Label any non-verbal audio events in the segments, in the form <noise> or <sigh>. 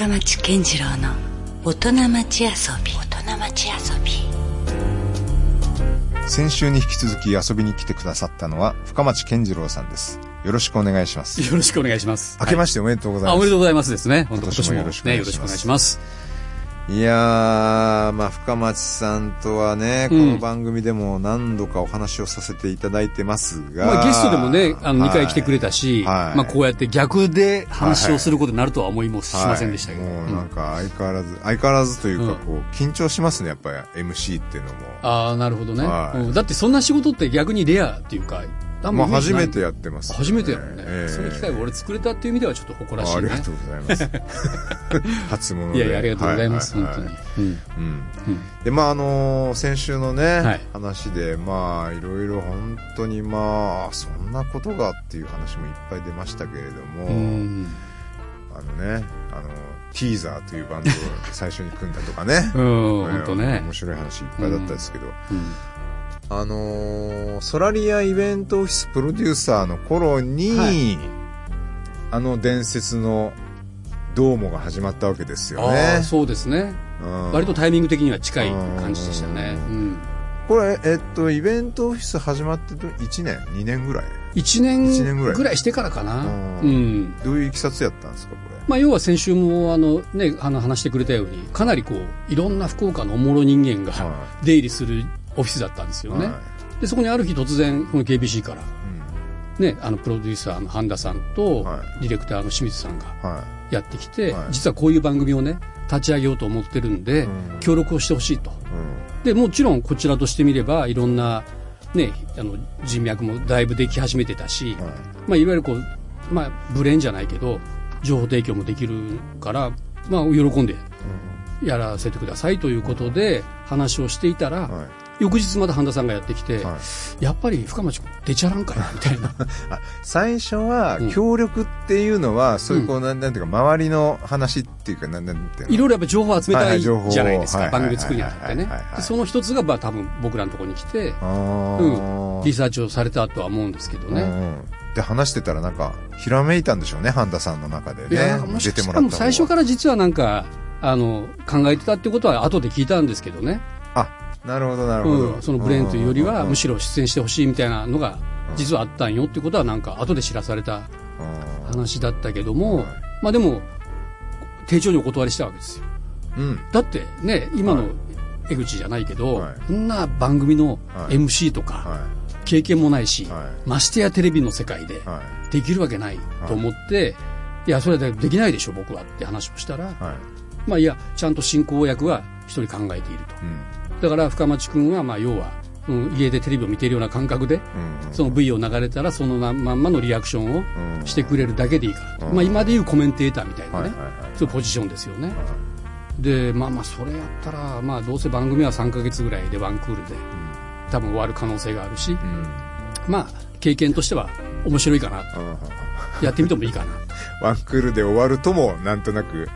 深町健次郎の大人町遊び。大人町遊び。先週に引き続き遊びに来てくださったのは深町健次郎さんです。よろしくお願いします。よろしくお願いします。明けましておめでとうございます、あおめでとうございますですね。今年もよろしくおね願いします。よろしくお願いしますいやー、まあ、深町さんとはね、こうん。の番組でも何度かお話をさせていただいてますが、まあ、ゲストでもね、あの、2回来てくれたし、はい。まあ、こうやって逆で話をすることになるとは思いもしませんでしたけど。はいもううん。なんか相変わらず、相変わらずというか、うん。こう、緊張しますね、やっぱり MC っていうのも。ああ、なるほどね、はい。うん。だってそんな仕事って逆にレアっていうか、まあ、初めてやってます、初めてやもんね、ええその機会を俺作れたっていう意味ではちょっと誇らしいね。あありがとうございます。<laughs> 初物で。いやいや、ありがとうございます、ははは本当に。うんうん。うんで、まあ、あのー先週のね、はい話で、まあ、いろいろ本当にまあ、そんなことがっていう話もいっぱい出ましたけれども、うんあのね、あの、ティーザーというバンドを最初に組んだとかね。うん、え本当ね面。白い話いっぱいだったですけど、うんあのーソラリアイベントオフィスプロデューサーの頃に、はいあの伝説のドーモが始まったわけですよあねあ、。そうですね。うん割とタイミング的には近い感じでしたね。ううんこれ、えっと、イベントオフィス始まって1年 ?2 年ぐらい？1年一年ぐらいぐらいしてからかな。うんうん。どういういきさつやったんですか、こまあ、要は先週もあの、ね、あの話してくれたようにかなりこういろんな福岡のおもろ人間がは出入りするオフィスだったんですれ。よね、はいでそこにある日突然この KBC から、うんね、あのプロデューサーの半田さんと、はディレクターの清水さんがはやってきて、はい実はこういう番組をね立ち上げようと思ってるんで、うん協力をしてほしいとい。でもちろんこちらとしてみればいろんな、ね、あの人脈もだいぶでき始めてたし、うん。はい。まあ、いわゆるこう、まあ、ブレーンじゃないけど情報提供もできるから、まあ、喜んでやらせてくださいということで話をしていたら、はい。翌日また半田さんがやってきて、はい。やっぱり深町君出ちゃらんかなみたいな。<laughs> あ最初はうん。協力っていうのは、そういうこう、なんなんていうか周りの話っていうかなんなんていうの？いろいろやっぱ情報を集めたいじゃないですか、はい番組作りにあたってね。その一つがまあ多分僕らのところに来て、あうん、ーリサーチをされたとは思うんですけどね、うんうん。で話してたらなんかひらめいたんでしょうね半田さんの中でね。出てもらった最初からら実はなんかあの考えてたってことは後で聞いたんですけどね。あなるほどなるほど、うん、そのブレーンというよりはむししろ出演してほしいみたいなのが実はあったんよっていうことはなんか後で知らされた話だったけども、はい。まあでも丁重にお断りしたわけですよ。うん。だってね今のはい江口じゃないけど、はい。こんな番組のはい。MC とかは経験もないし、はましてやテレビの世界でいはい。できるわけないと思って、い、やそれでできないでしょ僕はって話をしたら、はい。まあいやちゃんと進行役は一人考えていると。うんだから深町君はまあ要は、うん家でテレビを見ているような感覚でうん。その V を流れたらそのまんまのリアクションをうん。してくれるだけでいいから。まあ、今でいうコメンテーターみたいなね、そういうポジションですよね、はでまあまあそれやったら、まあ、どうせ番組は3か月ぐらいでワンクールで多分終わる可能性があるし、いうん。まあ経験としては面白いかな。あやってみてもいいかな。ー <laughs> ワンクールで終わるともなんとなく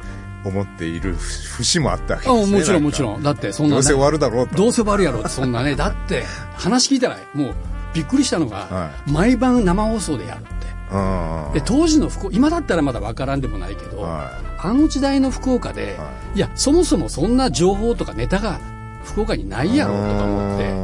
思っている節もあったわけあですね。もちろんもちろん。だってそんな、ね、どうせ終わるだろうと。どうせ終わるやろってそんなね。<laughs> だって話聞いたらもうびっくりしたのが、は毎晩生放送でやるって。うんで当時の福岡今だったらまだ分からんでもないけど、はあの時代の福岡で、、はい。やそもそもそんな情報とかネタが福岡にないやろとか思って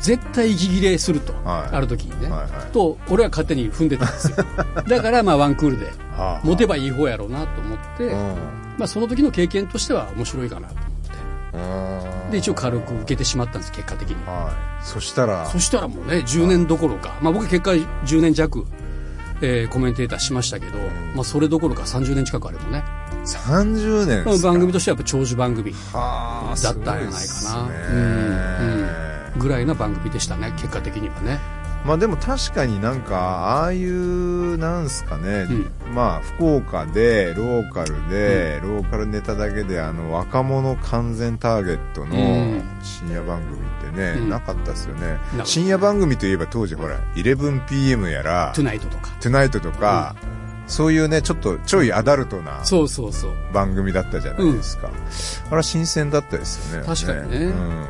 絶対息切れすると、はい。ある時にね、はいはい。と俺は勝手に踏んでたんですよ。<laughs> だからまあワンクールではあ。持てばいい方やろうなと思って、うんまあ、その時の経験としては面白いかなと思って。うん。で一応軽く受けてしまったんです結果的に。はい。そしたら？そしたらもうね10年どころか、まあ、僕結果10年弱、えーコメンテーターしましたけど、まあ、それどころか30年近くあればね。30年ですか。番組としてはやっぱ長寿番組はあだったんじゃないかな。うんうん。ぐらいな番組でしたね結果的にはねまあでも確かになんかああいうなんすかね、うまあ福岡でローカルで、ローカルネタだけであの若者完全ターゲットのうん。深夜番組ってね、うん。なかったですよね。深夜番組といえば当時ほら 11pm やら「トゥナイト」とか。トゥナイトとか、そういうねちょっとちょいアダルトなそうそうそう。番組だったじゃないですか、あれは新鮮だったですよね。確かにね。うん。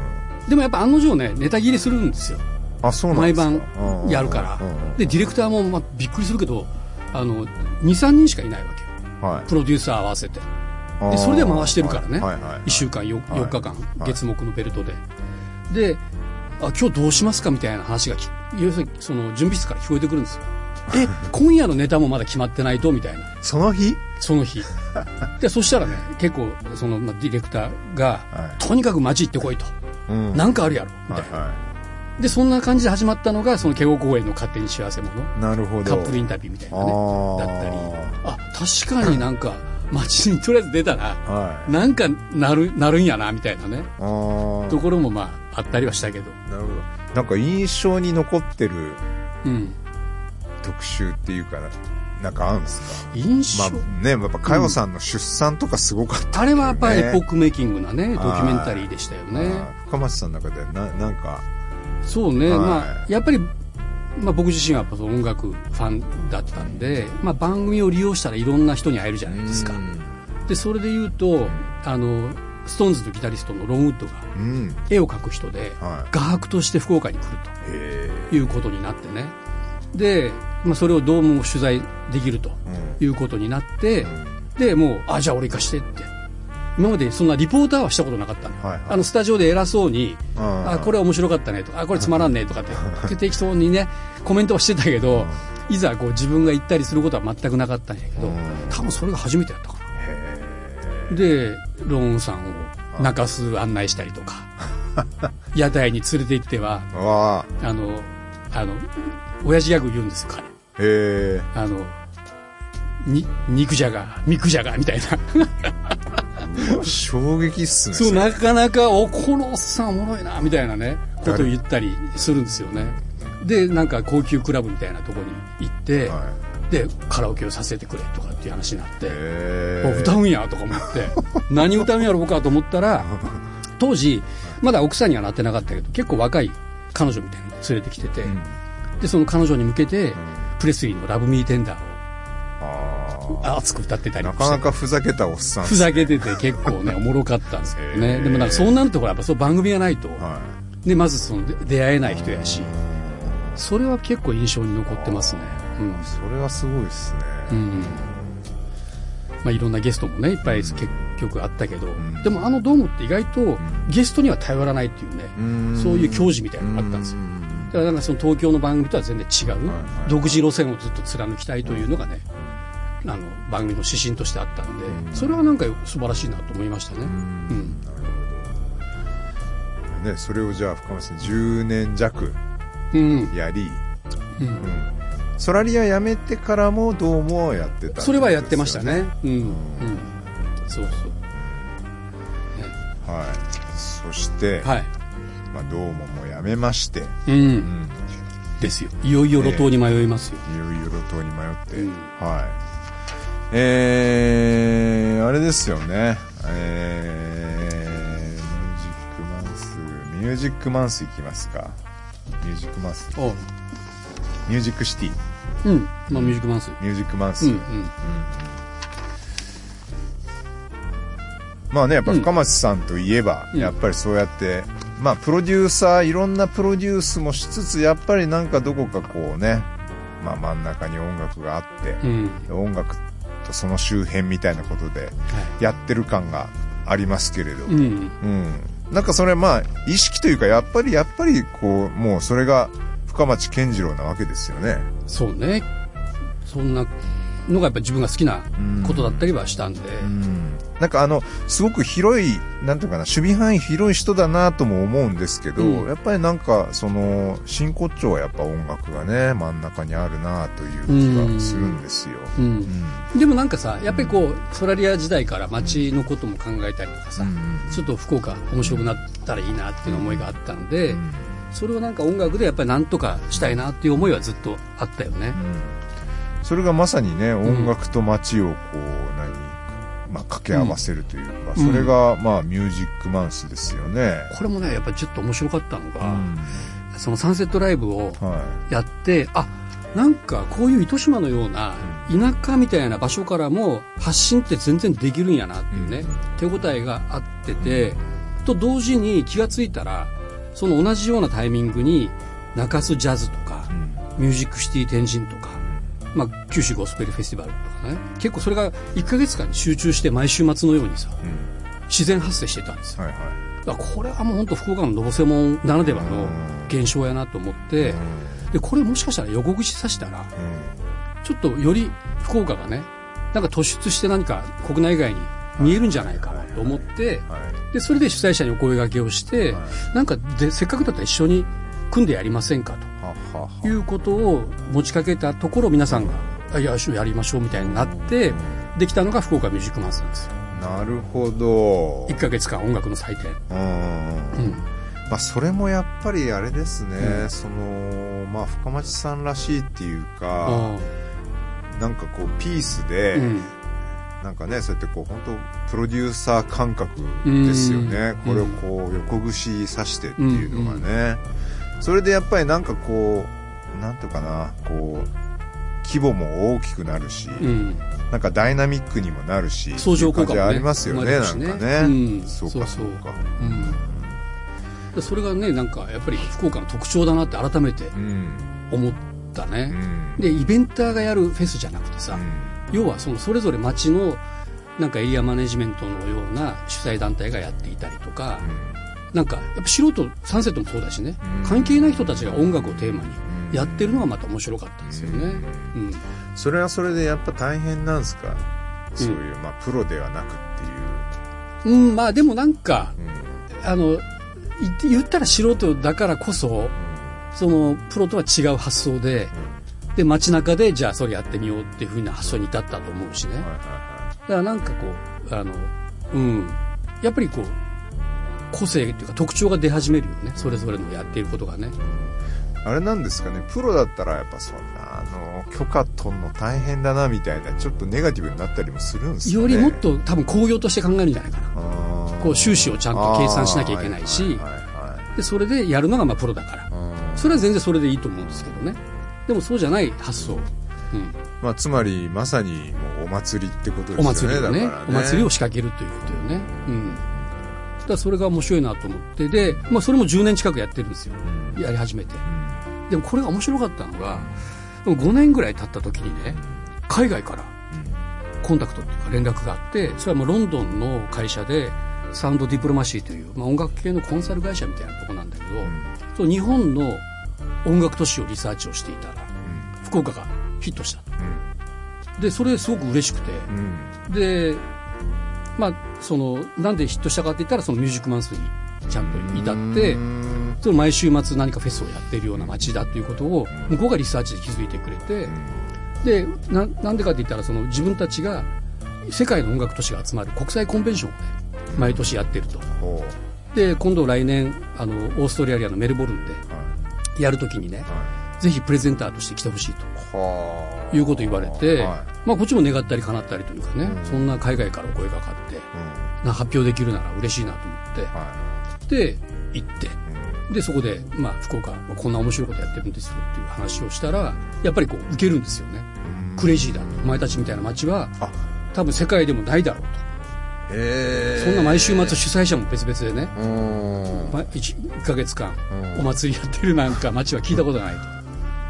でもやっぱ案の定ねネタ切れするんですよあそうなん毎晩うんやるからでディレクターもまあびっくりするけどあの23人しかいないわけよ。はい。プロデューサー合わせて。でそれで回してるからね、はい。はい。はい。1週間 4, はい。4日間、はい。月木のベルトで。であ今日どうしますかみたいな話がき要するにその準備室から聞こえてくるんですよ。<laughs> え今夜のネタもまだ決まってないとみたいな。その日？その日。でそしたらね結構その、まあ、ディレクターが、はい。とにかく街行ってこいと。うん。なんかあるやろ。みたいな、はいはでそんな感じで始まったのがそのケゴ公園の勝手に幸せ者。いなるほど。カップルインタビューみたいなねだったり。あ確かになんか <laughs> 街にとりあえず出たらはい。なんかなるなるんやなみたいなね。ところもまああったりはしたけど。なるほど。なんか印象に残ってるうん。特集っていうかなんかあるんですか？印象、まあねやっぱ佳代さんの出産とかすごかったあれはやっぱりエポッククメイキングなねドキュメンタリーでしたよね。深町さんの中でななんかそうね、はい。まあやっぱり、まあ、僕自身はやっぱその音楽ファンだったんで、まあ、番組を利用したらいろんな人に会えるじゃないですか。うん。でそれで言うとあのストーンズのギタリストのロン・ウッドがうん。絵を描く人では画伯として福岡に来るということになってね。で、まあ、それをどうも取材できるとえいうことになってうん。でもうあじゃあ俺行かしてって今までそんなリポーターはしたことなかったの,、はいはい。あのスタジオで偉そうにうん。あこれ面白かったねと。かあこれつまらんねとかって <laughs> 適当にねコメントはしてたけどいざこう自分が行ったりすることは全くなかったんやけどうん。多分それが初めてやったかへなでローンさんを中洲案内したりとか <laughs> 屋台に連れて行ってはあ。あのあの親父ギャグ言うんですよ彼。へえ。あのに肉じゃが肉じゃがみたいな衝撃っすねそう、れ。なかなか、お、このおっさんおもろいな、みたいなね、ことを言ったりするんですよね。で、なんか高級クラブみたいなとこに行って、はで、カラオケをさせてくれとかっていう話になって、歌うんやとか思って、<laughs> 何歌うんやろ僕はと思ったら、当時、まだ奥さんにはなってなかったけど、結構若い彼女みたいに連れてきてて、うん。で、その彼女に向けて、プレスリーのラブミーテンダーあを熱く歌ってたりもして。かなかふざけたおっさんっすふざけてて結構ね、おもろかったんですけどへね。ー。でもなんかそうなるとほら、やっぱそう番組がないと、はで、まずその出出会えない人やしい、それは結構印象に残ってますね。それはすごいっすね。うん。うん。まあいろんなゲストもね、いっぱい結局あったけど、ん。でもあのドームって意外とゲストには頼らないっていうね、うん。そういう矜持みたいなのがあったんですよ。うん。だからなんかその東京の番組とは全然違う、はいはい独自路線をずっと貫きたいというのがね、あの番組の指針としてあったので、うんそれはなんか素晴らしいなと思いましたね。うんうん。ね、それをじゃあ深町さん10年弱うん。やり、うんうん、ソラリア辞めてからもどうもやってたそれはやってましたね。うん。うん。そうそう。はいそして、はい。まあ、どうももう辞めまして、う。うんん、ですよ。いよいよ路頭に迷いますよ。いよいよ路頭に迷って、うんはいえー、あれですよねえー、ミュージックマンスミュージックマンスいきますかミュージックマンスおうミュージックシティうん。まあ、ミュージックマンス。ミュージックマンス、うん。うん。まあねやっぱ深町さんといえば、うんやっぱりそうやってまあプロデューサーいろんなプロデュースもしつつやっぱりなんかどこかこうねまあ真ん中に音楽があってう、ん。音楽とその周辺みたいなことではやってる感がありますけれど、い。うん。うんなんかそれまあ意識というかやっぱりやっぱりこうもうそれが深町健次郎なわけですよねそうね。そんなのがやっぱり自分が好きなことだったりはしたんで。うんなんかあのすごく広いなんていうかな守備範囲広い人だなとも思うんですけど、うん。やっぱりなんかその真骨頂はやっぱ音楽がね真ん中にあるなという気がするんですよ、ううん。ん。でもなんかさ、やっぱりこう、ソラリア時代から街のことも考えたりとかさ、うん。ちょっと福岡面白くなったらいいなっていう思いがあったので、うん。それをなんか音楽でやっぱりなんとかしたいなっていう思いはずっとあったよね。それがまさにね音楽と街をこう何、まあ、掛け合わせるというか、うん。それがまあミュージックマンスですよね、これもね、やっぱりちょっと面白かったのが、うん。そのサンセットライブをはやって、あ、なんかこういう糸島のような田舎みたいな場所からも発信って全然できるんやなっていうね、手応えがあってて、と同時に気がついたら、その同じようなタイミングに中洲ジャズとかい、、うん。ミュージックシティ天神とか、まあ、九州ゴスペルフェスティバルとかね。結構それが1か月間に集中して毎週末のようにさうん。自然発生してたんですよ。はいはい。だからこれはもう本当福岡ののぼせもんならではの現象やなと思ってでこれもしかしたら横串刺したらちょっとより福岡がねなんか突出して何か国内外に見えるんじゃないかなと思ってはい。でそれで主催者にお声掛けをしてはなんかでせっかくだったら一緒に組んでやりませんかということを持ちかけたところ皆さんが「あいややりましょう」みたいになってできたのが福岡ミュージックマンスなんです。よなるほど。1ヶ月間音楽の祭典。うんうんまあそれもやっぱりあれですね、うん。そのまあ深町さんらしいっていうかあなんかこうピースあで、うん。なんかねそうやってこう本当プロデューサー感覚ですよね、うん。これをこう横串刺してっていうのがね、それでやっぱりなんかこうなんていうかなこう規模も大きくなるし、うん。なんかダイナミックにもなるし相乗効果もありますよねね。なんかね、うん。そうかそうか。うん。でそれがねなんかやっぱり福岡の特徴だなって改めてうん。思ったうね、ん。でイベンターがやるフェスじゃなくてさ、要はそのそれぞれ町のなんかエリアマネジメントのような主催団体がやっていたりとか、なんかやっぱ素人サンセットもそうだしね、うん。関係ない人たちが音楽をテーマにうんやってるのがまた面白かったですよね。うん。それはそれでやっぱ大変なんですか？そういう、まあプロではなくっていう、うん、まあでもなんかうん。あの言ったら素人だからこそそのプロとは違う発想でで街中でじゃあそれやってみようっていうふうな発想に至ったと思うしね。はいはいだからなんかこうあのうん。やっぱりこう個性っていうか特徴が出始めるよね。それぞれのやっていることがね。はいあれなんですかね？プロだったらやっぱそんなあの許可取んの大変だなみたいなちょっとネガティブになったりもするんですかね？よりもっと多分工業として考えるんじゃないかな。こう収支をちゃんと計算しなきゃいけないし。でそれでやるのがまあプロだから。はいそれは全然それでいいと思うんですけどね。でもそうじゃない発想、うん、まあ、つまりまさにもうお祭りってことですね祭りをねね。お祭りを仕掛けるということよね。うん。だそれが面白いなと思って。で、まあ、それも10年近くやってるんですよ。うん。やり始めて。うんでもこれが面白かったのがでも5年ぐらい経った時にね海外からコンタクトっていうか連絡があってそれはもうロンドンの会社でサウンドディプロマシーという、まあ、音楽系のコンサル会社みたいなとこなんだけど、そう日本の音楽都市をリサーチをしていた。ら福岡がヒットしたとでそれすごく嬉しくて。うん。でまあそのなんでヒットしたかって言ったらそのミュージックマンスにちゃんと至ってうんその毎週末何かフェスをやっているような街だということを向こうがリサーチで気づいてくれてでななんでかって言ったらその自分たちが世界の音楽都市が集まる国際コンベンションをね毎年やってると。ほで今度来年あのオーストラリアのメルボルンでやるときにねはぜひプレゼンターとして来てほしいと。いうことを言われて、はまあこっちも願ったり叶ったりというかね、うん。そんな海外からお声がかかっていうん。な発表できるなら嬉しいなと思ってはで行ってでそこで、まあ、福岡こんな面白いことやってるんですよっていう話をしたらやっぱりこう受けるんですよね。クレイジーだと。お前たちみたいな街はあ。多分世界でもないだろうと。そんな毎週末主催者も別々でね、うん。まあ、1, 1ヶ月間うん。お祭りやってるなんか街は聞いたことないと。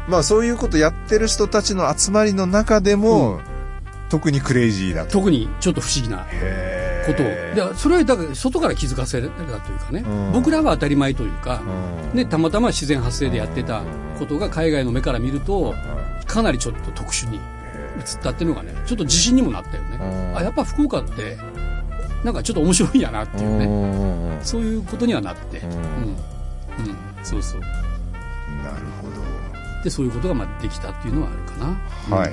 まあそういうことやってる人たちの集まりの中でも、特にクレイジーだと。特にちょっと不思議な。へことでそれはだから外から気づかせられたというかね、うん。僕らは当たり前というか、うん。ね、たまたま自然発生でやってたことが海外の目から見るとかなりちょっと特殊に映ったっていうのがねちょっと自信にもなったよね、うん。あやっぱ福岡ってなんかちょっと面白いんやなっていうね、うんそういうことにはなって、ううん。んうん。そうそう。なるほでそういうことがまあできたっていうのはあるかな、ど。はい。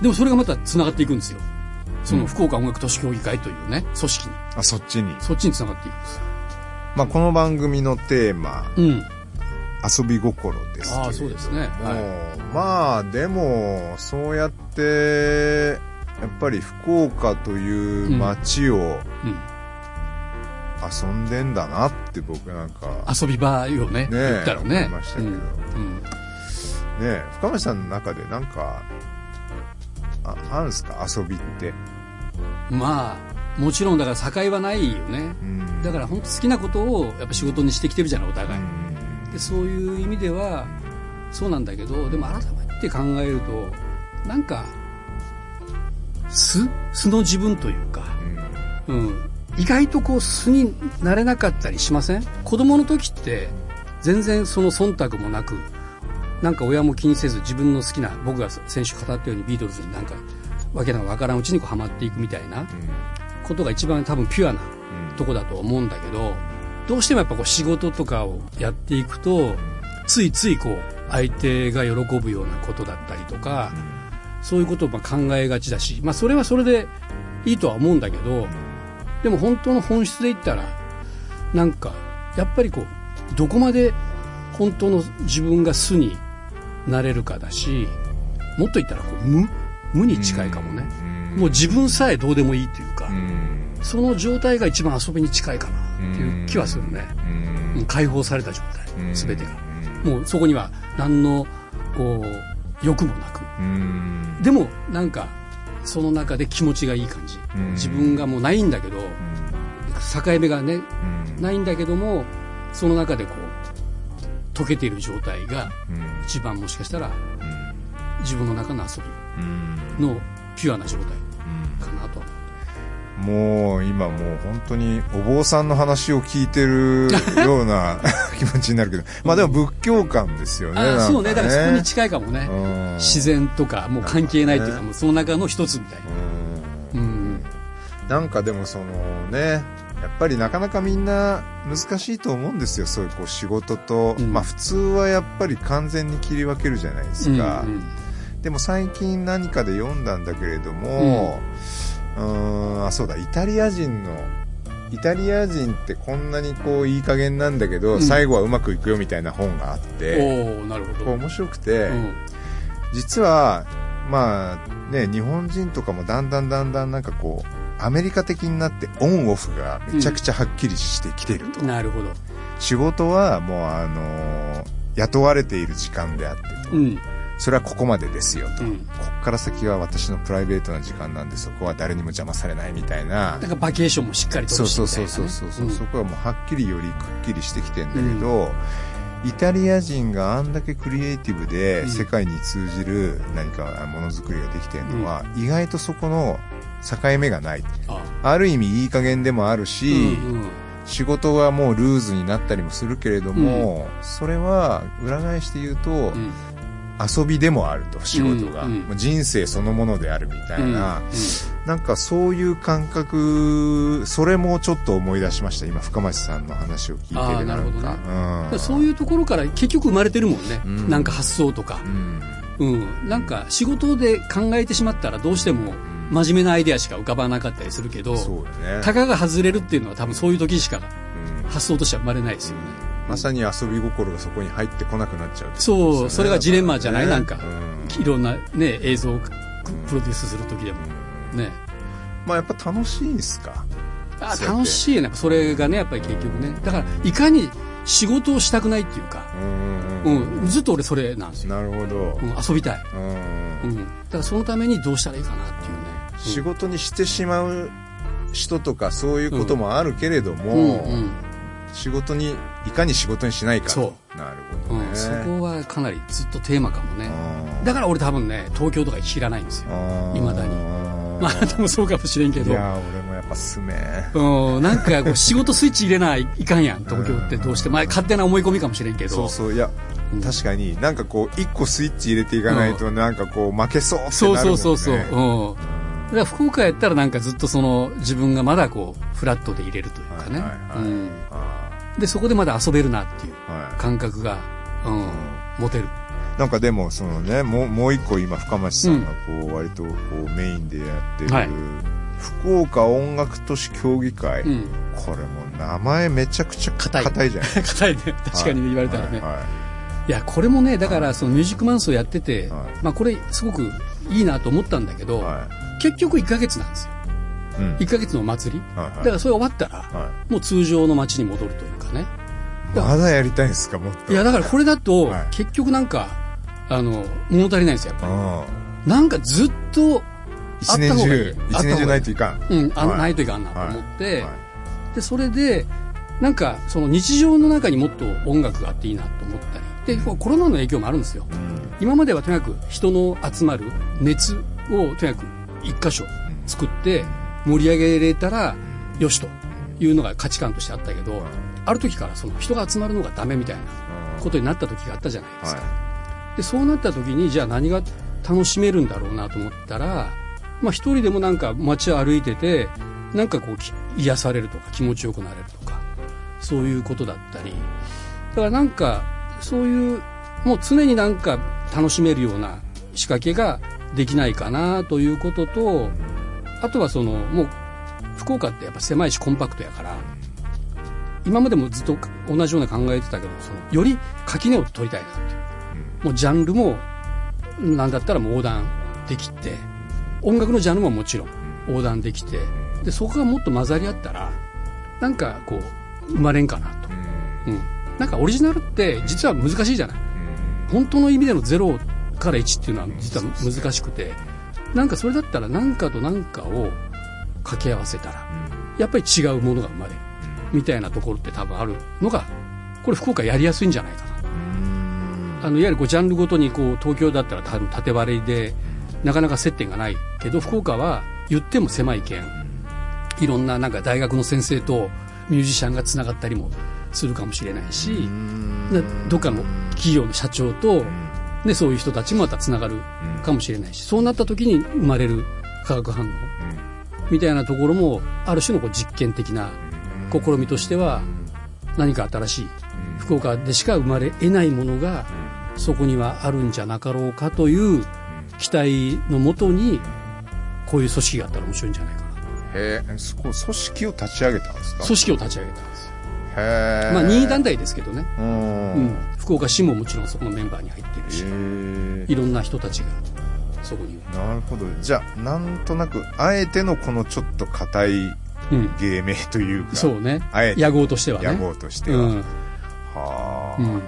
でもそれがまたつながっていくんですよその福岡音楽都市協議会というね組織に。あ、そっちに。そっちにつながっていくんですよ。まあこの番組のテーマ、うん。遊び心ですけれども。ああそうですね。はまあでもそうやってやっぱり福岡という街をうん。遊んでんだなって僕なんか、遊び場よねね言ったらね。思いましたけど。うん。うん。ね深町さんの中でなんかああるんですか？遊びって、まあもちろんだから境はないよね。うん。だから本当好きなことをやっぱ仕事にしてきてるじゃないお互い、うん。でそういう意味ではそうなんだけどでも改めて考えるとなんか素素の自分というか、うん、意外とこう素になれなかったりしません？子供の時って全然その忖度もなくなんか親も気にせず自分の好きな僕が先週語ったようにビートルズになんかわけのわからんうちにこうハマっていくみたいなことが一番多分ピュアなとこだと思うんだけどどうしてもやっぱこう仕事とかをやっていくとついついこう相手が喜ぶようなことだったりとかそういうことをまあ考えがちだし、まあ、それはそれでいいとは思うんだけどでも本当の本質で言ったらなんかやっぱりこうどこまで本当の自分が素になれるかだしもっと言ったらこう無無に近いかもね、もう自分さえどうでもいいというか、その状態が一番遊びに近いかなっていう気はするね、うん。解放された状態全てが、もうそこには何のこう欲もなく、でもなんかその中で気持ちがいい感じ、自分がもうないんだけど、境目がね、ないんだけどもその中でこう溶けている状態が一番もしかしたら自分の中の遊びのピュアな状態かなとは思うもう今もう本当にお坊さんの話を聞いてるような <laughs> 気持ちになるけど、まあでも仏教観ですよね。あそうね、だからそこにち近いかもね。自然とかもう関係ないっていうか、もうその中の一つみたいな。うん。なんかでもそのね、やっぱりなかなかみんな難しいと思うんですよ。そういうこう仕事と、うんまあ普通はやっぱり完全に切り分けるじゃないですか。うんうんでも最近何かで読んだんだけれども、うーん、あ、そうだ、イタリア人の、イタリア人ってこんなにこういい加減なんだけど、うん最後はうまくいくよみたいな本があって、おおなるほど。こう面白くて、うん実は、まあね、日本人とかもだんだんだんだんなんかこう、アメリカ的になってオンオフがめちゃくちゃはっきりしてきていると。なるほど。仕事はもうあのー雇われている時間であってと。うん。それはここまでですよと。うん。こっから先は私のプライベートな時間なんでそこは誰にも邪魔されないみたいな。なんかバケーションもしっかりとそうそうそうそうそう、そこはもうはっきりよりくっきりしてきてんだけど、イタリア人があんだけクリエイティブでうん。世界に通じる何かものづくりができてるのは、意外とそこの境目がない。ああ。る意味いい加減でもあるし、うんうん。仕事はもうルーズになったりもするけれども、それは裏返して言うと、うん遊びでもあると仕事が、うんうん。人生そのものであるみたいな、うんなんかそういう感覚それもちょっと思い出しました今深町さんの話を聞いてるなるほどね。うん。うんそういうところから結局生まれてるもんね、うん。なんか発想とか。う、ん。うん、なんか仕事で考えてしまったらどうしても真面目なアイデアしか浮かばなかったりするけどね。たかが外れるっていうのは多分そういう時しかうん。発想としては生まれないですよねまさに遊び心がそこに入ってこなくなっちゃうってことですそうそれがジレンマじゃない？ね。なんかうん。いろんなね映像をプロデュースする時でも。ね。まあやっぱ楽しいですか？あ楽しいねそれがねやっぱり結局ね。だからいかに仕事をしたくないっていうか、うんうん、ずっと俺それなんですよ、なるほど、うん、遊びたい、うん。うん、だからそのためにどうしたらいいかなっていうね、うん。仕事にしてしまう人とかそういうこともあるけれども、うんうん。仕事にいかに仕事にしないかそなるほどね、うん、そこはかなりずっとテーマかもね。うんだから俺多分ね東京とか知らないんですよ。あー。未だに。まああなたもそうかもしれんけど。いや俺もやっぱすめ。うん、なんかこう仕事スイッチ入れないいかんやん。東京ってどうしてまあ勝手な思い込みかもしれんけど。そうそう。いや、うん。確かになんかこう一個スイッチ入れていかないとなんかこう負けそうってなるそもん、ね、うそうそうそう、うん、だから福岡やったらなんかずっとその自分がまだこうフラットで入れるというかね、はいはいはい。うん、あでそこでまだ遊べるなっていうーはい。感覚が、うん、持てる。なんかでもそのねもうもう一個今深町さんがこう割とこうメインでやってる、はい。福岡音楽都市協議会、うん。これもう名前めちゃくちゃ硬い。硬いじゃない <laughs> 硬いね。確かに言われたらね、はい。はい。いやこれもねだからそのミュージックマンスをやってて、はい。まあこれすごくいいなと思ったんだけど、は結局1ヶ月なんですよ。いうん。1ヶ月のお祭り？はいはい。だからそれ終わったらはもう通常の街に戻るというかね。いまだやりたいんですかもっと。いやだからこれだとはい。結局なんかあの物足りないんですよやっぱうんりなんかずっと一年中一年中ないといかん。うん、あはい。ないといかんなと思って、はい。でそれでなんかその日常の中にもっと音楽があっていいなと思ったり。でコロナの影響もあるんですよ。うん。今まではとにかく人の集まる熱をとにかく一箇所作って盛り上げれたらよしというのが価値観としてあったけど、ある時からその人が集まるのがダメみたいなことになった時があったじゃないですか。で、そうなった時に、じゃあ何が楽しめるんだろうなと思ったら、まあ一人でもなんか街を歩いてて、なんかこうき癒されるとか気持ちよくなれるとか、そういうことだったり、だからなんかそういう、もう常になんか楽しめるような仕掛けができないかなということと、あとはその、もう福岡ってやっぱ狭いしコンパクトやから、今までもずっと同じような考えてたけど、そのより垣根を取りたいなって。もうジャンルも、なんだったらもう横断できて、音楽のジャンルももちろん横断できて、で、そこがもっと混ざり合ったら、なんかこう、生まれんかなと。うん。なんかオリジナルって実は難しいじゃない。本当の意味での0から1っていうのは実は難しくて、なんかそれだったら何かと何かを掛け合わせたら、やっぱり違うものが生まれる。みたいなところって多分あるのが、これ福岡やりやすいんじゃないかな。あの、いわゆるこうジャンルごとにこう東京だったら多分縦割りで、なかなか接点がないけど、福岡は言っても狭い県。いろんななんか大学の先生とミュージシャンがつながったりもするかもしれないし、でどっかの企業の社長と、で、そういう人たちもまたつながるかもしれないし、そうなった時に生まれる化学反応みたいなところも、ある種のこう実験的な試みとしては、何か新しい、福岡でしか生まれ得ないものが、そこにはあるんじゃなかろうかという期待のもとに、こういう組織があったら面白いんじゃないかな。へえ、そこ、組織を立ち上げたんですか？組織を立ち上げたんです。まあ任意団体ですけどね。う。うんん。福岡市ももちろんそこのメンバーに入っているし。いろんな人たちがそこには。なるほど。じゃあ、なんとなく、あえてのこのちょっと硬いうん。芸名というか、そうね。あえて野号としてはね。野号としては。うん。はあ、うん。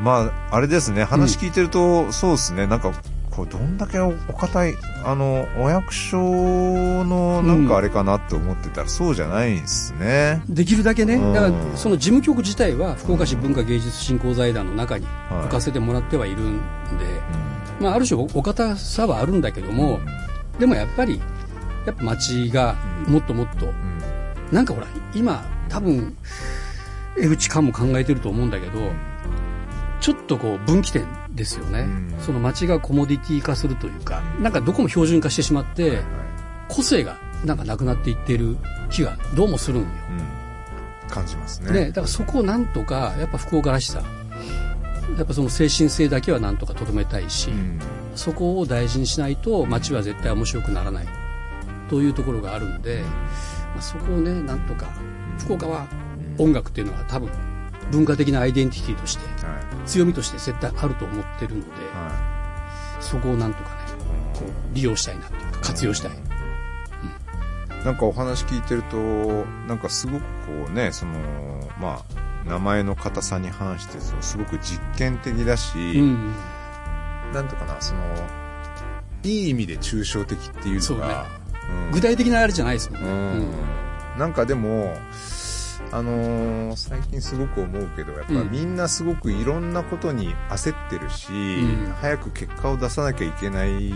まあ、あれですね、話聞いてると、そうですね、なんか、こう、どんだけおお堅い、あの、お役所のなんかあれかなって思ってたら、そうじゃないんですね。できるだけね、うん。だからその事務局自体は福岡市文化芸術振興財団の中にはい。置かせてもらってはいるんで、まあ、ある種おお堅さはあるんだけども、でもやっぱり、やっぱ街がもっともっと、なんかほら、今、多分、江口かも考えてると思うんだけど、ちょっとこう分岐点ですよね、うんその街がコモディティ化するというか、なんかどこも標準化してしまって、個性がなんかなくなっていってる気がどうもするんよ。うん。感じますね。ね、だからそこをなんとか、やっぱ福岡らしさ、やっぱその精神性だけはなんとかとどめたいし、うん。そこを大事にしないと街は絶対面白くならないというところがあるんで、まあ、そこをね、なんとか、福岡は音楽っていうのは多分文化的なアイデンティティとして、はい。強みとして絶対あると思ってるので、はそこをなんとかね、こう利用したいなっていうか活用したい。い。なんかお話聞いてると、なんかすごくこうね、その、まあ、名前の硬さに反して、そのすごく実験的だし、うん。なんとかな、その、いい意味で抽象的っていうそうねうん具体的なあれじゃないですもんね。うんなんかでも、あのー最近すごく思うけど、やっぱうんみんなすごくいろんなことに焦ってるし、ん早く結果を出さなきゃいけない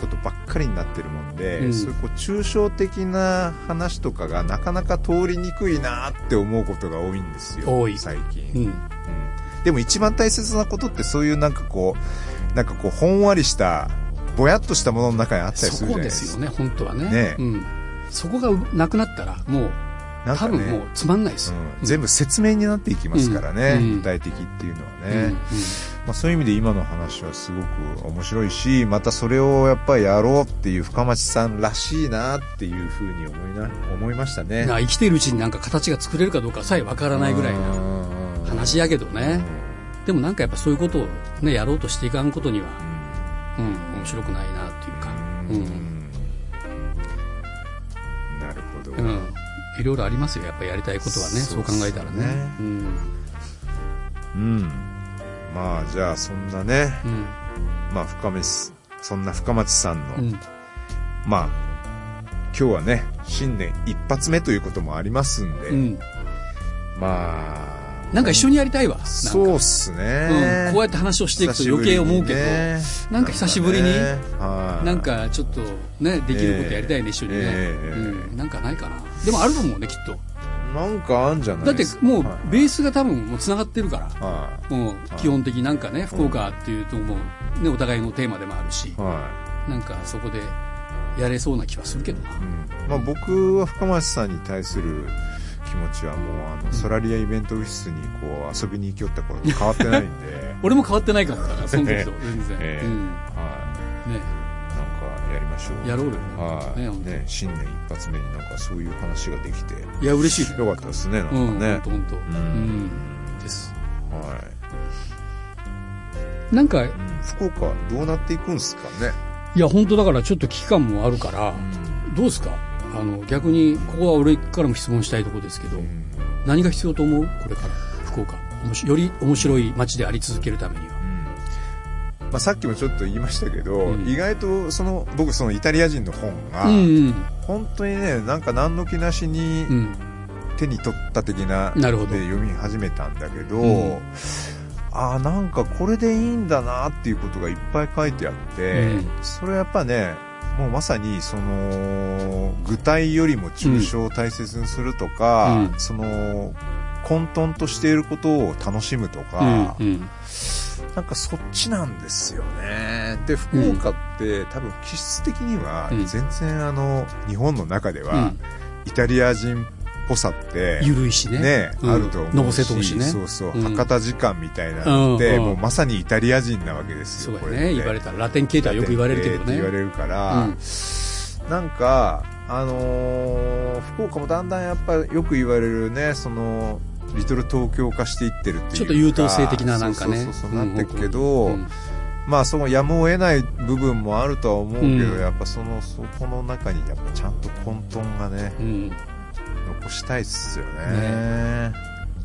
ことばっかりになってるもんで、うんそういうこう抽象的な話とかがなかなか通りにくいなって思うことが多いんですよ。最近。うん。うんでも一番大切なことってそういうなんかこう、なんかこう、ほんわりした、ぼやっとしたものの中にあったりするじゃないでか。ですすよね、本当はね。ねうん。そこがなくなったら、もう、なんかね。多分もうつまんないです。よ。うん。全部説明になっていきますからね、うん。具体的っていうのはうん、ね、うん。まあ、そういう意味で今の話はすごく面白いしまたそれをやっぱりやろうっていう深町さんらしいなっていうふうに思いな思いましたね。な生きているうちになんか形が作れるかどうかさえわからないぐらいなな話やけどね。でもなんかやっぱそういうことをね、やろうとしていかんことには、うん、面白くないなっていうか、うん。いろいろありますよ、やっぱりやりたいことはね、そそうう考えたらね。そうん。うんまあじゃあそんなねうん。まあ深町そんな深町さんの、うん。まあ今日はね新年一発目ということもありますんで、うん。まあ、なんか一緒にやりたいわ。そうっすね、うん、こうやって話をしていくと余計思うけど、ね。なんか久しぶりに。なんかねはい。なんかちょっとね、できることやりたいね、一緒にね、ええうん。なんかないかな。でもあると思うね、きっと。なんかあんじゃないだってもうはいベースが多分もう繋がってるから。はもう基本的になんかね、福岡っていうともうね、お互いのテーマでもあるし。い、、はなんかそこでやれそうな気はするけどな。いうん。まあ、僕は深町さんに対する気持ちはもうあのソラリアイベントオフィスにこう遊びに行きよった頃と変わってないんで。<laughs> 俺も変わってないから、その時と全然。ええ。うん。はい。ね、なんかやりましょう。やろうよ。はい。ねね新年一発目になんかそういう話ができて。いや、嬉しい。ね。よかったですねなんかうん、ね本当本当。ん。うん。です。はい。なんか、うん。福岡どうなっていくんですかね。いや、本当だからちょっと危機感もあるから、どうですか？あの、逆に、ここは俺からも質問したいところですけど、うん何が必要と思う？これから、福岡。より面白い街であり続けるためには。まあ、さっきもちょっと言いましたけど、うん意外とその僕そのイタリア人の本が、うん本当にねなんか何の気なしにうん。うん。手に取った的ななるほどで読み始めたんだけど、うんああなんかこれでいいんだなっていうことがいっぱい書いてあって、うんそれやっぱねもうまさにその具体よりも抽象を大切にするとか、うんその混沌としていることを楽しむとか、うん。うん。なんかそっちなんですよね。で、福岡って、多分気質的にはうん全然あの、日本の中では、うんイタリア人っぽさって、ゆるいしね。ね、うんあると思うし。のぼせしね。そうそう、うん博多時間みたいなのって、もうまさにイタリア人なわけですよ。そうやね。これって言われたら、ラテン系とはよく言われるけどね。言われるから、うんなんか、あのー福岡もだんだんやっぱよく言われるね、その、リトル東京化していってるっていうかちょっと優等生的ななんかね。そうそうそうなってくけど、うんまあそのやむを得ない部分もあるとは思うけど、うんやっぱその、そこの中にやっぱちゃんと混沌がね、うん。残したいっすよね。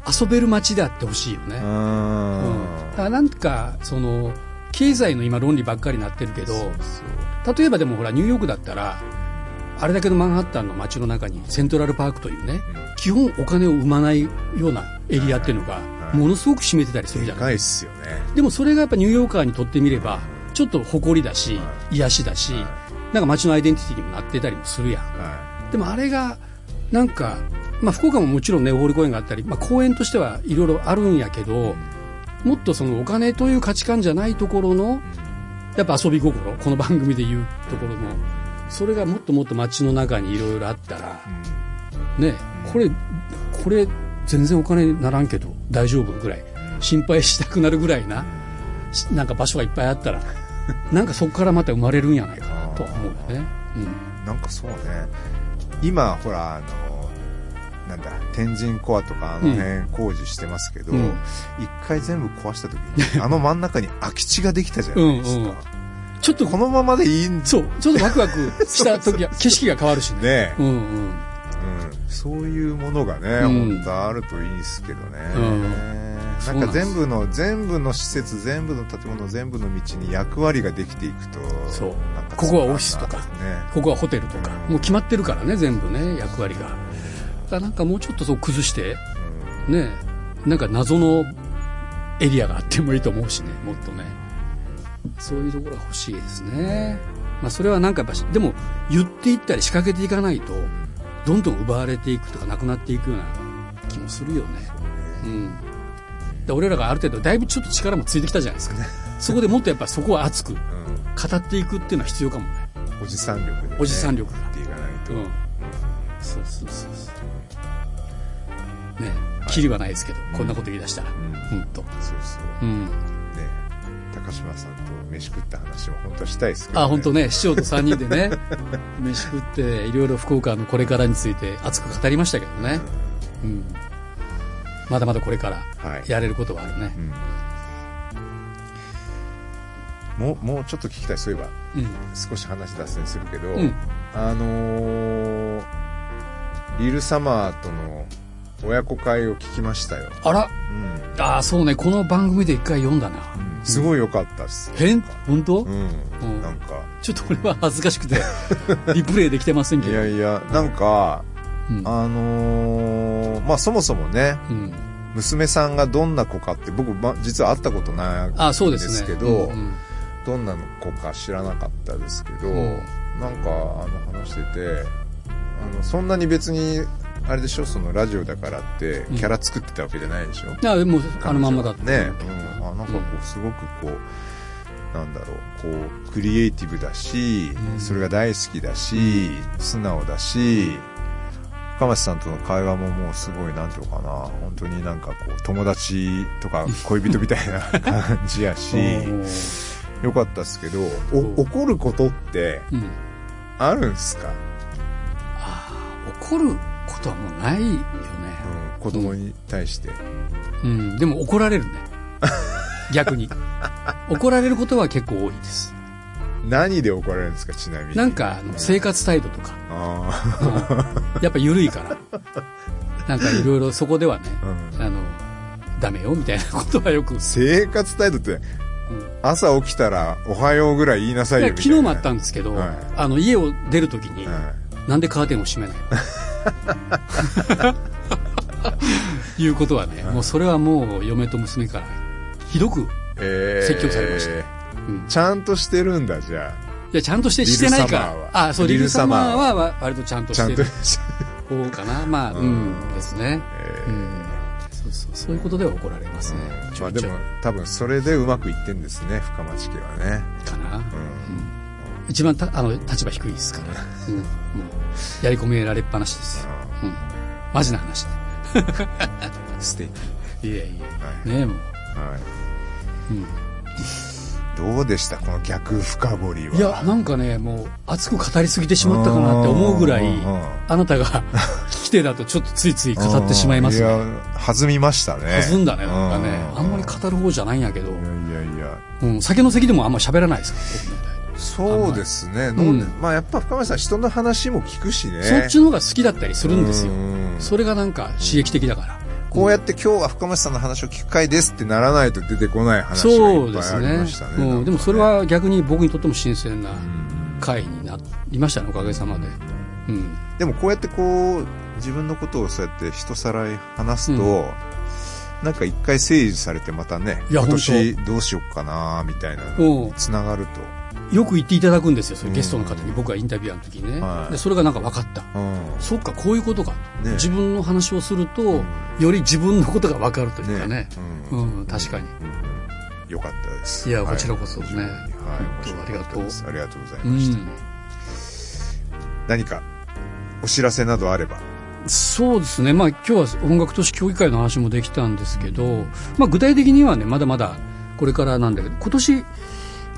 遊べる街であってほしいよね。ううんん。だからなんか、その、経済の今論理ばっかりになってるけど、例えばでもほら、ニューヨークだったら、あれだけのマンハッタンの街の中にセントラルパークというね、基本お金を生まないようなエリアっていうのが、はいものすごく占めてたりするじゃないでかいっすよね。でもそれがやっぱニューヨーカーにとってみれば、ちょっと誇りだしは、癒しだし、はなんか街のアイデンティティにもなってたりもするやん。はでもあれが、なんか、まあ福岡ももちろんね、大堀公園があったり、まあ公園としてはいろいろあるんやけど、もっとそのお金という価値観じゃないところの、やっぱ遊び心、この番組で言うところの、それがもっともっと街の中にいろいろあったら、ね、これ、これ全然お金にならんけど大丈夫ぐらい、心配したくなるぐらいな、しなんか場所がいっぱいあったら、なんかそこからまた生まれるんやないかなとは思うよね。なんかそうね、今、ほら、あの、なんだ、天神コアとかあの辺工事してますけど、うん一回全部壊した時に、<laughs> あの真ん中に空き地ができたじゃないですか。うんうんちょっとこのままでいいんそう、ちょっとワクワクした時は、<laughs> 景色が変わるしね。ね、うんうん。うん、そういうものがね、うん本当あるといいですけどね。うんなんか全部の、全部の施設、全部の建物、全部の道に役割ができていくと、そうここはオフィスとかね。ここはホテルとか、うんもう決まってるからね、全部ね、役割が。だからなんかもうちょっとそう崩して、うんね、なんか謎のエリアがあってもいいと思うしね、もっとね。そういうところが欲しいですね。まあそれはなんかやっぱし、でも言っていったり仕掛けていかないと、どんどん奪われていくとかなくなっていくような気もするよね。うん。で俺らがある程度、だいぶちょっと力もついてきたじゃないですか。そこでもっとやっぱそこは熱く語っていくっていうのは必要かもね。おじさん力で、ね。おじさん力がっていかないと。うん。そうそうそうそう。ね、キリはないですけど、こんなこと言い出したら。うんほんと。そうそう。うん。ね高島さんと飯食った話も本当はしたいですけど、ね。あ、本当ね、市長と3人でね、<laughs> 飯食って、いろいろ福岡のこれからについて熱く語りましたけどね。うん。まだまだこれからはい。やれることはあるねう。ん。もう、もうちょっと聞きたい。そういえば、うん。少し話脱線するけど、うん。あのー、リルサマーとの親子会を聞きましたよ。あら、うん。ああ、そうね、この番組で一回読んだな。すごい良かったっす。変本当、うん。うんなんか、ちょっと俺は恥ずかしくて、<laughs> リプレイできてませんけいど。やいや、なんか、うん。あのー、まあそもそもね、うん。娘さんがどんな子かって僕、ま、実は会ったことないあそうんでですけど、どんな子か知らなかったですけど、うんなんかあの話しててあのそんなに別にあれでしょそのラジオだからってうん。キャラ作ってたわけじゃないでしょ、いやもうあのまんまだった。ね、うん、あなんかこうすごくこう、なんだろうこうクリエイティブだし、うん。それが大好きだし、素直だし深町さんとの会話ももうすごいなんていうのかな。本当になんかこう友達とか <laughs> 恋人みたいな感じやしよかったですけどお怒ることってうん。あるんすか、ああ怒ることはもうないよね。うん、子供に対して、うん。でも怒られるね。<laughs> 逆に。怒られることは結構多いです。何で怒られるんですかちなみに。なんかあの生活態度とか。あやっぱ緩いから。なんかいろいろそこではねー、うん。あのダメよみたいなことはよく。生活態度って朝起きたら「おはよう」ぐらい言いなさいいよみたいな。や昨日もあったんですけど、はい。あの家を出るときに、はい。なんでカーテンを閉めないの？<laughs> いうことはね、もうそれはもう嫁と娘からひどく、えー。説教されました。うん。ちゃんとしてるんだじゃいやちゃんとしてしてないかあそうリルサマーは。わ割とちゃんとしてる。方かな。まあううん。んですね、えー。うん。そうそう。そういうことでは怒られますね、まあでも多分それでうまくいってんですね深町家はね。かな、うん。一番たあの立場低いですから、<laughs> うん、もうやり込められっぱなしです。よ、うん、マジな話。<laughs> 素敵。でいやいやはい。ねえもう、はい。うん。どうでした？この逆深掘りは。いや、なんかね、もう、熱く語りすぎてしまったかなって思うぐらいあなたが聞き手だとちょっとついつい語ってしまいますね。いや弾みましたね。弾んだね、なんかね。うあんまり語る方じゃないんやけど、いやいやいや。うん、酒の席でもあんま喋らないですから、そうですね、ん飲んでまあやっぱ深町さん人の話も聞くしねにそっちの方が好きだったりするんですよう。んそれがなんか刺激的だから。こうやって今日は深町さんの話を聞く回ですってならないと出てこない話がそいうっぱいですねありましたね。うん。でもそれは逆に僕にとっても新鮮なうん回になりましたね、おかげさまで。うん。でもこうやってこう自分のことをそうやって人さらい話すと、うなんか一回整理されてまたね今年どうしよっかなみたいなのにつながると、よく言っていただくんですよ、それうん。ゲストの方に。僕がインタビュアーの時にね。はい。で、それがなんか分かった。うん。そっか、こういうことか。と。ね。自分の話をすると、ん。より自分のことが分かるというかね。うん。うん、確かに。よかったです。いやこちらこそね。はい。ありがとう。ありがとうございうまんした、。何かお知らせなどあれば？そうですね。まあ今日は音楽都市協議会の話もできたんですけど、まあ具体的にはね、まだまだこれからなんだけど、今年、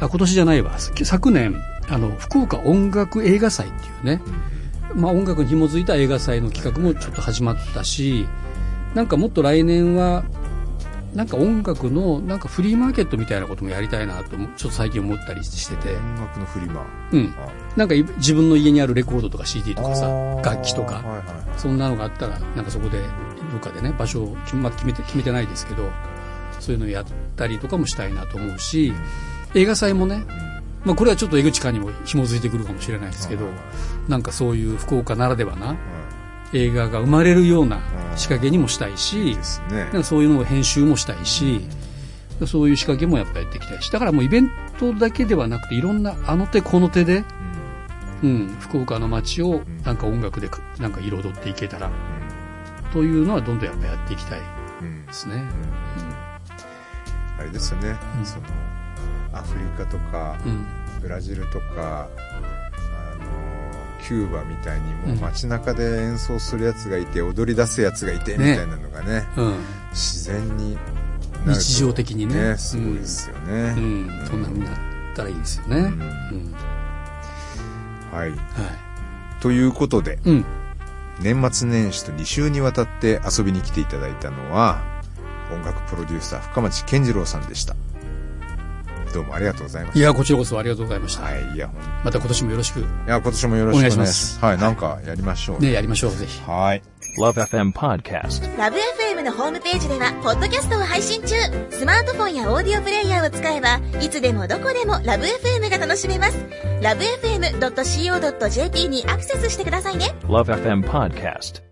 あ、今年じゃないわ。昨年、あの、福岡音楽映画祭っていうね、まあ音楽に紐づいた映画祭の企画もちょっと始まったし、なんかもっと来年は、なんか音楽のなんかフリーマーケットみたいなこともやりたいなともちょっと最近思ったりしてて、音楽のフリマ。うん。なんかい自分の家にあるレコードとか CD とかさ、楽器とか、はいはいそんなのがあったら、なんかそこで、どっかでね、場所を決ま決めて、決めてないですけど、そういうのをやったりとかもしたいなと思うし、映画祭もね、まあこれはちょっと江口館にも紐づいてくるかもしれないですけど、なんかそういう福岡ならではな映画が生まれるような仕掛けにもしたいし、そういうのを編集もしたいし、そういう仕掛けもやっぱりやっていきたいし、だからもうイベントだけではなくて、いろんなあの手この手で、うん、福岡の街をなんか音楽でかなんか彩っていけたら、というのはどんどんやっぱやっていきたいですね。あれですよね、うん。そのアフリカとかうん。うんブラジルとかあのキューバみたいにもうんう街中で演奏するやつがいて踊り出すやつがいてみねたいなのがねうん。自然になると日常的にねねすごいですよね、うん。そんな風になったらいいですよね。うんうん。はいはということでい。うん。年末年始と2週にわたって遊びに来ていただいたのは音楽プロデューサー深町健次郎さんでしたどうもありがとうございましいや、こちらこそありがとうございました。たはいいやまた今年もよろしく。や今年もよろしくお願いします。す。はいなんかやりましょう。ね、やりましょう、ぜひ。はい。Love FM Podcast. ラブ f m のホームページではポッドキャストを配信中。スマートフォンやオーディオプレイヤーを使えばいつでもどこでもラブ f m が楽しめます。ラブ FM.co.jp にアクセスしてくださいね。Love FM Podcast.